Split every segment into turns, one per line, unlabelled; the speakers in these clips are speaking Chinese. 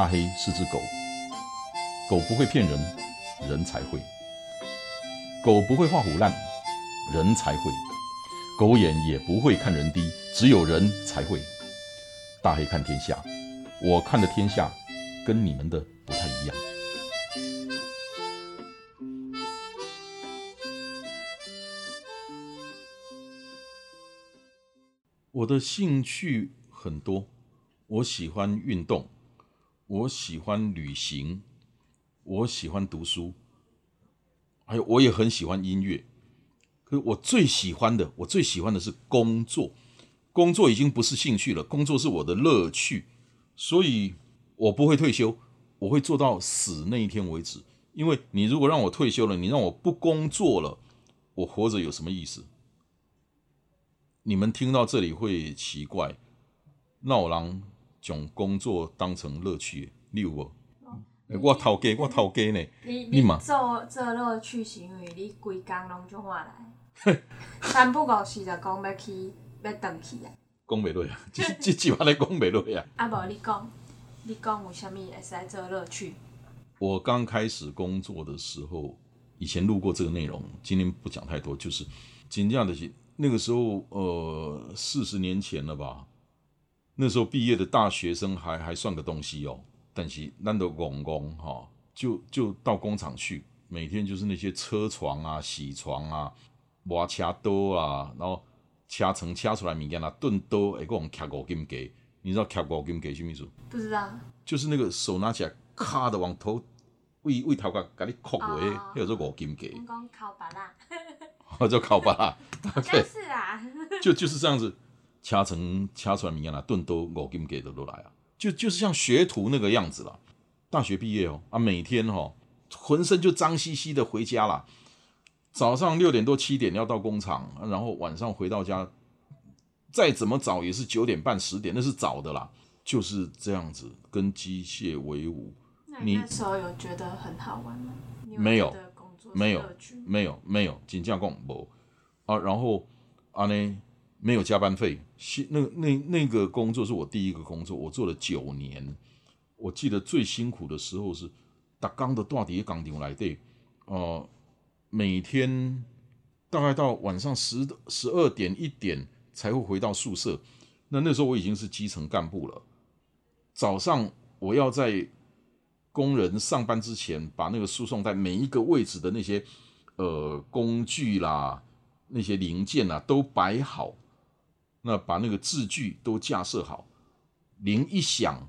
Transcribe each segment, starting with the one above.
大黑是只狗，狗不会骗人，人才会；狗不会画虎烂，人才会；狗眼也不会看人低，只有人才会。大黑看天下，我看的天下跟你们的不太一样。我的兴趣很多，我喜欢运动，我喜欢旅行，我喜欢读书，还有我也很喜欢音乐。可是我最喜欢的，我最喜欢的是工作。工作已经不是兴趣了，工作是我的乐趣，所以我不会退休，我会做到死那一天为止。因为你如果让我退休了，你让我不工作了，我活着有什么意思？你们听到这里会奇怪，闹狼将工作当成乐趣，你有无？我头家，我头家呢？
你
你嘛
做做乐趣是因为你规工拢就换来，三不五时就讲要去要转去啊。
讲袂落啊，即即句话来讲袂落啊。
啊无你讲，你讲有啥物会使做乐趣？
我刚开始工作的时候，以前录过这个内容，今天不讲太多，就是真正的是那个时候，呃，四十年前了吧。那时候毕业的大学生还还算个东西哦，但是咱都工工哈，就就到工厂去，每天就是那些车床啊、铣床啊、磨车刀啊，然后车层车出来物件啊，钝刀会讲卡五金给，你知道卡五金给什么意思？
不知道。
就是那个手拿起来，咔的往头为为头壳给你扣落去，
哦
那个做五金给，
我讲烤巴拉，
或者靠巴啦，
好像是啊。
就就是这样子，掐成掐出来物件啦，顿都五金给的都来啊，就就是像学徒那个样子啦。大学毕业哦，啊，每天哦，浑身就脏兮兮的回家啦。早上六点多七点要到工厂，然后晚上回到家，再怎么早也是九点半十点，那是早的啦。就是这样子跟机械为伍，你
那时候有觉得很好玩吗？
没有没有没有没有，真正讲无啊。然后啊呢，没有加班费。那那那个工作是我第一个工作，我做了九年。我记得最辛苦的时候是打钢的大底钢顶来对，呃，每天大概到晚上十十二点一点才会回到宿舍。那那时候我已经是基层干部了。早上我要在工人上班之前，把那个输送带每一个位置的那些呃工具啦、那些零件啊都摆好，那把那个字据都架设好，铃一响，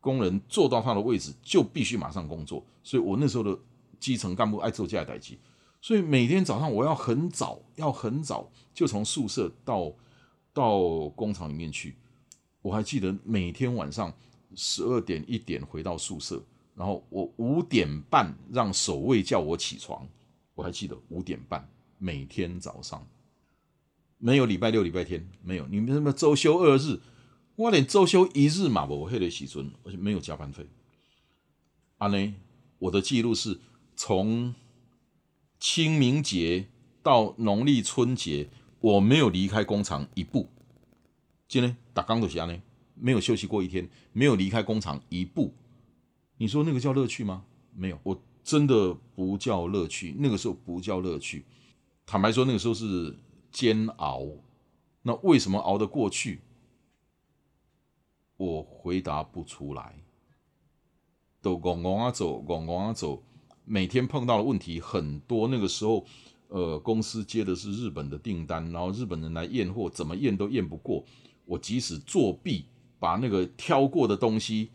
工人坐到他的位置就必须马上工作。所以我那时候的基层干部爱做这样的代际，所以每天早上我要很早，要很早就从宿舍到到工厂里面去。我还记得每天晚上十二点一点回到宿舍，然后我五点半让守卫叫我起床，我还记得五点半每天早上，没有礼拜六礼拜天没有，你们什么周休二日，我连周休一日嘛我黑的时阵，而且没有加班费。啊呢，我的记录是从清明节到农历春节，我没有离开工厂一步。今天打钢铁侠呢，没有休息过一天，没有离开工厂一步。你说那个叫乐趣吗？没有，我真的不叫乐趣。那个时候不叫乐趣。坦白说，那个时候是煎熬。那为什么熬得过去？我回答不出来。都拱拱啊走，拱拱啊走。每天碰到的问题很多。那个时候，呃，公司接的是日本的订单，然后日本人来验货，怎么验都验不过。我即使作弊，把那个挑过的东西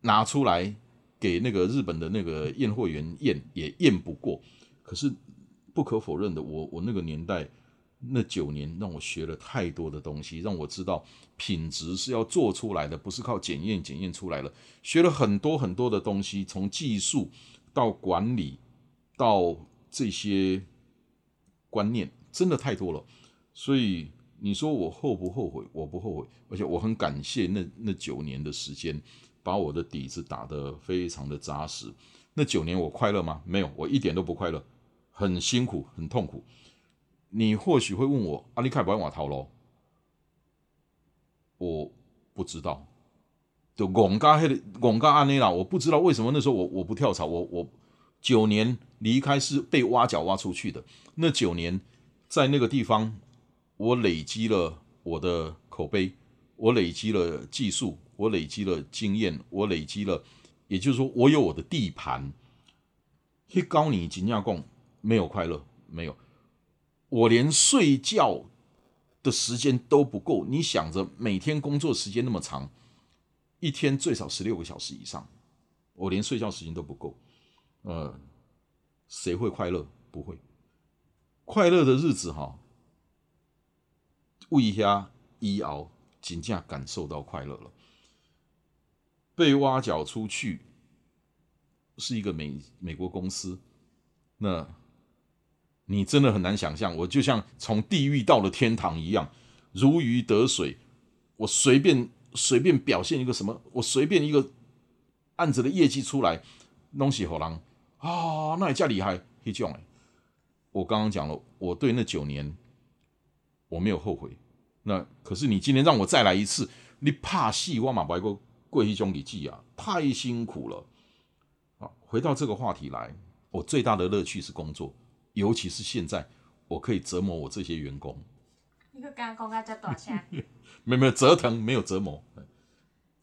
拿出来给那个日本的那个验货员验，也验不过。可是不可否认的，我我那个年代那九年让我学了太多的东西，让我知道品质是要做出来的，不是靠检验检验出来了。学了很多很多的东西，从技术到管理到这些观念，真的太多了。所以你说我后不后悔？我不后悔，而且我很感谢那那九年的时间，把我的底子打得非常的扎实。那九年我快乐吗？没有，我一点都不快乐，很辛苦，很痛苦。你或许会问我，阿里凯不爱瓦逃喽？我不知道，就拱嘎黑的拱嘎安内啦，我不知道为什么那时候我我不跳槽，我我九年离开是被挖角挖出去的。那九年在那个地方，我累积了我的口碑，我累积了技术，我累积了经验，我累积了，也就是说，我有我的地盘。去高你金亚贡没有快乐，没有，我连睡觉的时间都不够。你想着每天工作时间那么长。一天最少十六个小时以上，我连睡觉时间都不够。呃，谁会快乐？不会。快乐的日子哈，为下一熬，紧价感受到快乐了。被挖角出去是一个美美国公司，那你真的很难想象，我就像从地狱到了天堂一样，如鱼得水，我随便。随便表现一个什么，我随便一个案子的业绩出来，弄死好狼啊，那也叫厉害，黑种哎！我刚刚讲了，我对那九年我没有后悔。那可是你今天让我再来一次，你怕戏我马白过过一种笔记啊，太辛苦了。啊，回到这个话题来，我最大的乐趣是工作，尤其是现在，我可以折磨我这些员工。
你个刚刚讲这大声。
没有没有折腾，没有折磨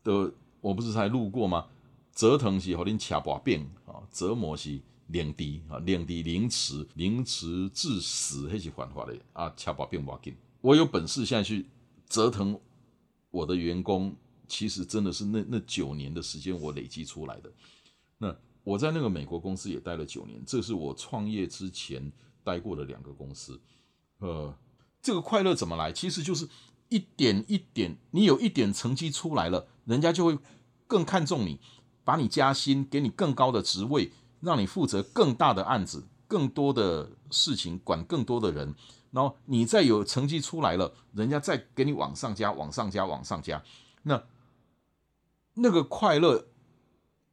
的，我不是才路过吗？折腾是和恁吃把柄啊，折磨是凌迟啊，凌迟凌迟凌迟致死，那是犯法的啊，吃把柄不紧。我有本事现在去折腾我的员工，其实真的是那那九年的时间我累积出来的。那我在那个美国公司也待了九年，这是我创业之前待过的两个公司。呃，这个快乐怎么来？其实就是。一点一点，你有一点成绩出来了，人家就会更看重你，把你加薪，给你更高的职位，让你负责更大的案子，更多的事情，管更多的人。然后你再有成绩出来了，人家再给你往上加，往上加，往上加。那那个快乐，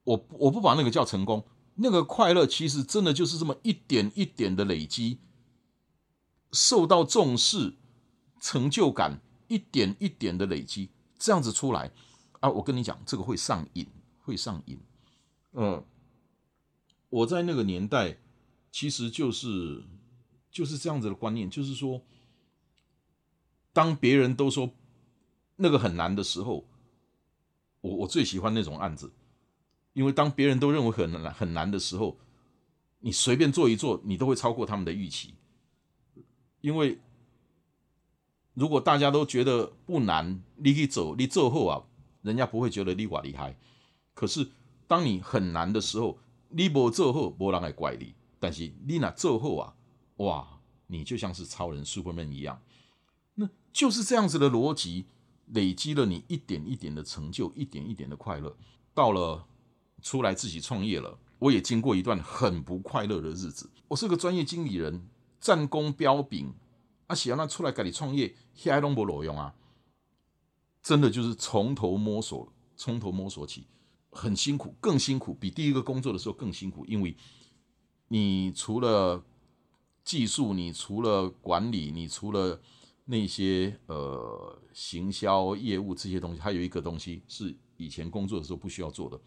我我不把那个叫成功，那个快乐其实真的就是这么一点一点的累积，受到重视，成就感。一点一点的累积，这样子出来啊！我跟你讲，这个会上瘾，会上瘾。嗯，我在那个年代，其实就是就是这样子的观念，就是说，当别人都说那个很难的时候，我我最喜欢那种案子，因为当别人都认为很难很难的时候，你随便做一做，你都会超过他们的预期，因为。如果大家都觉得不难，你去走，你做后啊，人家不会觉得你哇厉害。可是当你很难的时候，你不做后，没人来怪你。但是你那做后啊，哇，你就像是超人 Superman 一样。那就是这样子的逻辑，累积了你一点一点的成就，一点一点的快乐。到了出来自己创业了，我也经过一段很不快乐的日子。我是个专业经理人，战功彪炳。啊，喜欢他出来给你创业，现在都不裸用啊！真的就是从头摸索，从头摸索起，很辛苦，更辛苦，比第一个工作的时候更辛苦。因为你除了技术，你除了管理，你除了那些呃行销业务这些东西，还有一个东西是以前工作的时候不需要做的，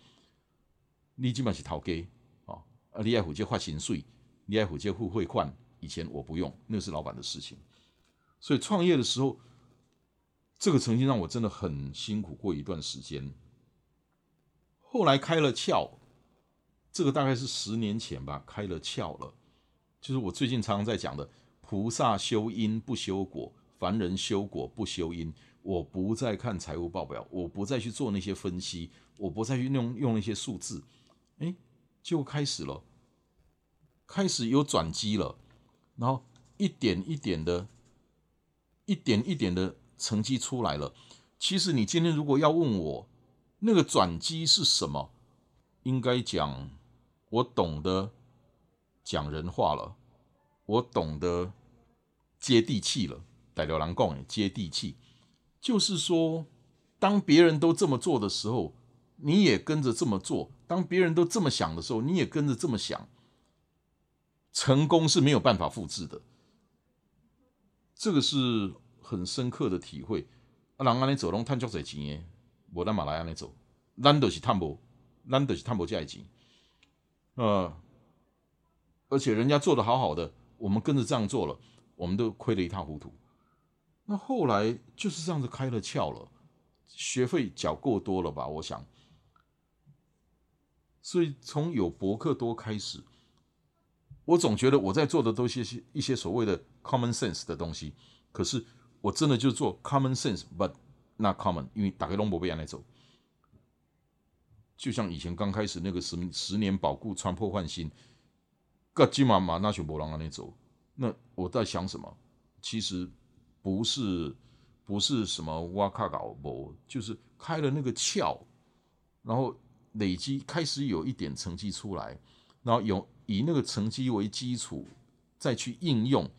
你基本是逃给啊，你爱负责发薪水，你爱负责付汇款，以前我不用，那是老板的事情。所以创业的时候，这个曾经让我真的很辛苦过一段时间。后来开了窍，这个大概是十年前吧，开了窍了。就是我最近常常在讲的，菩萨修因不修果，凡人修果不修因。我不再看财务报表，我不再去做那些分析，我不再去用用那些数字，哎，就开始了，开始有转机了，然后一点一点的。一点一点的成绩出来了。其实你今天如果要问我那个转机是什么，应该讲我懂得讲人话了，我懂得接地气了。带流郎讲接地气，就是说，当别人都这么做的时候，你也跟着这么做；当别人都这么想的时候，你也跟着这么想。成功是没有办法复制的。这个是很深刻的体会。啊，人安尼走，拢探足侪钱诶，无咱马来安尼走。咱都是探无，咱都是探无这钱，呃，而且人家做的好好的，我们跟着这样做了，我们都亏得一塌糊涂。那后来就是这样子开了窍了，学费缴够多了吧？我想，所以从有博客多开始，我总觉得我在做的都是些一些所谓的 common sense 的东西，可是我真的就做 common sense，but not common，因为打开龙博被人来走，就像以前刚开始那个十十年保固穿破换新，个金马马那全博让那走，那我在想什么？其实。不是，不是什么挖卡搞不，就是开了那个窍，然后累积开始有一点成绩出来，然后有以那个成绩为基础，再去应用，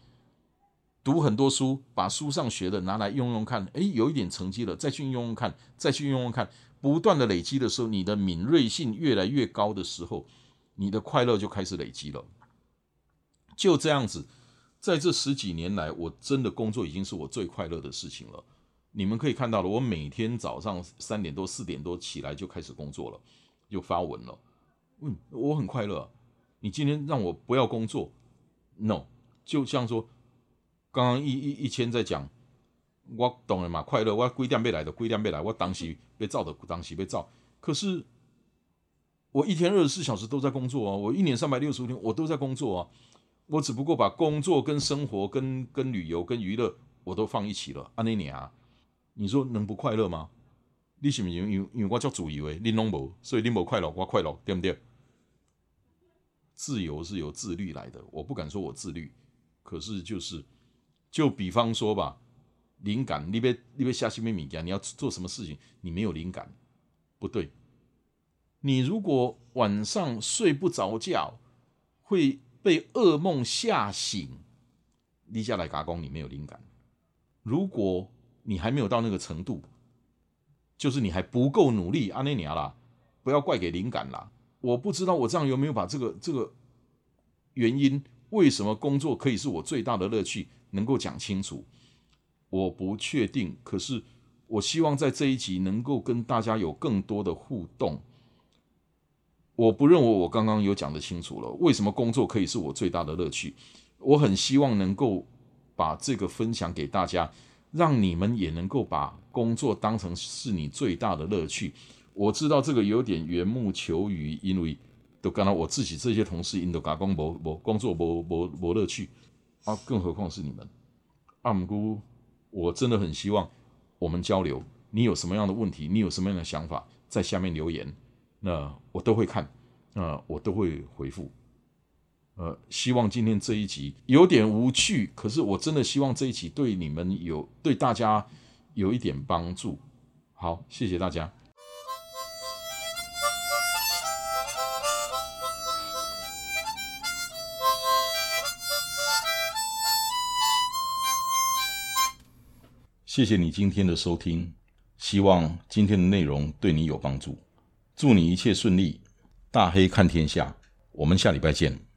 读很多书，把书上学的拿来用用看，诶，有一点成绩了，再去用用看，再去用用看，不断的累积的时候，你的敏锐性越来越高的时候，你的快乐就开始累积了，就这样子。在这十几年来，我真的工作已经是我最快乐的事情了。你们可以看到了，我每天早上三点多、四点多起来就开始工作了，就发文了。嗯，我很快乐。你今天让我不要工作，no，就像说刚刚一一一千在讲，我懂了嘛？快乐，我规定被来的，规定被来，我当时被造的，当时被造。可是我一天二十四小时都在工作啊，我一年三百六十五天我都在工作啊。我只不过把工作跟生活、跟跟旅游、跟娱乐我都放一起了。安尼你啊，你说能不快乐吗？你是不是因为因为我叫主以为你拢无，所以你无快乐，我快乐，对不对？自由是由自律来的，我不敢说我自律，可是就是就比方说吧，灵感，你别你别瞎心咩物件，你要做什么事情，你没有灵感，不对。你如果晚上睡不着觉，会。被噩梦吓醒，立下来打工，你没有灵感。如果你还没有到那个程度，就是你还不够努力，阿内尼亚啦，不要怪给灵感啦。我不知道我这样有没有把这个这个原因，为什么工作可以是我最大的乐趣，能够讲清楚。我不确定，可是我希望在这一集能够跟大家有更多的互动。我不认为我刚刚有讲的清楚了，为什么工作可以是我最大的乐趣？我很希望能够把这个分享给大家，让你们也能够把工作当成是你最大的乐趣。我知道这个有点缘木求鱼，因为都刚刚我自己这些同事，因都打工无无工作无无无乐趣啊，更何况是你们。阿姆姑，我真的很希望我们交流，你有什么样的问题，你有什么样的想法，在下面留言。那我都会看，那我都会回复。呃，希望今天这一集有点无趣，可是我真的希望这一集对你们有对大家有一点帮助。好，谢谢大家。谢谢你今天的收听，希望今天的内容对你有帮助。祝你一切顺利，大黑看天下，我们下礼拜见。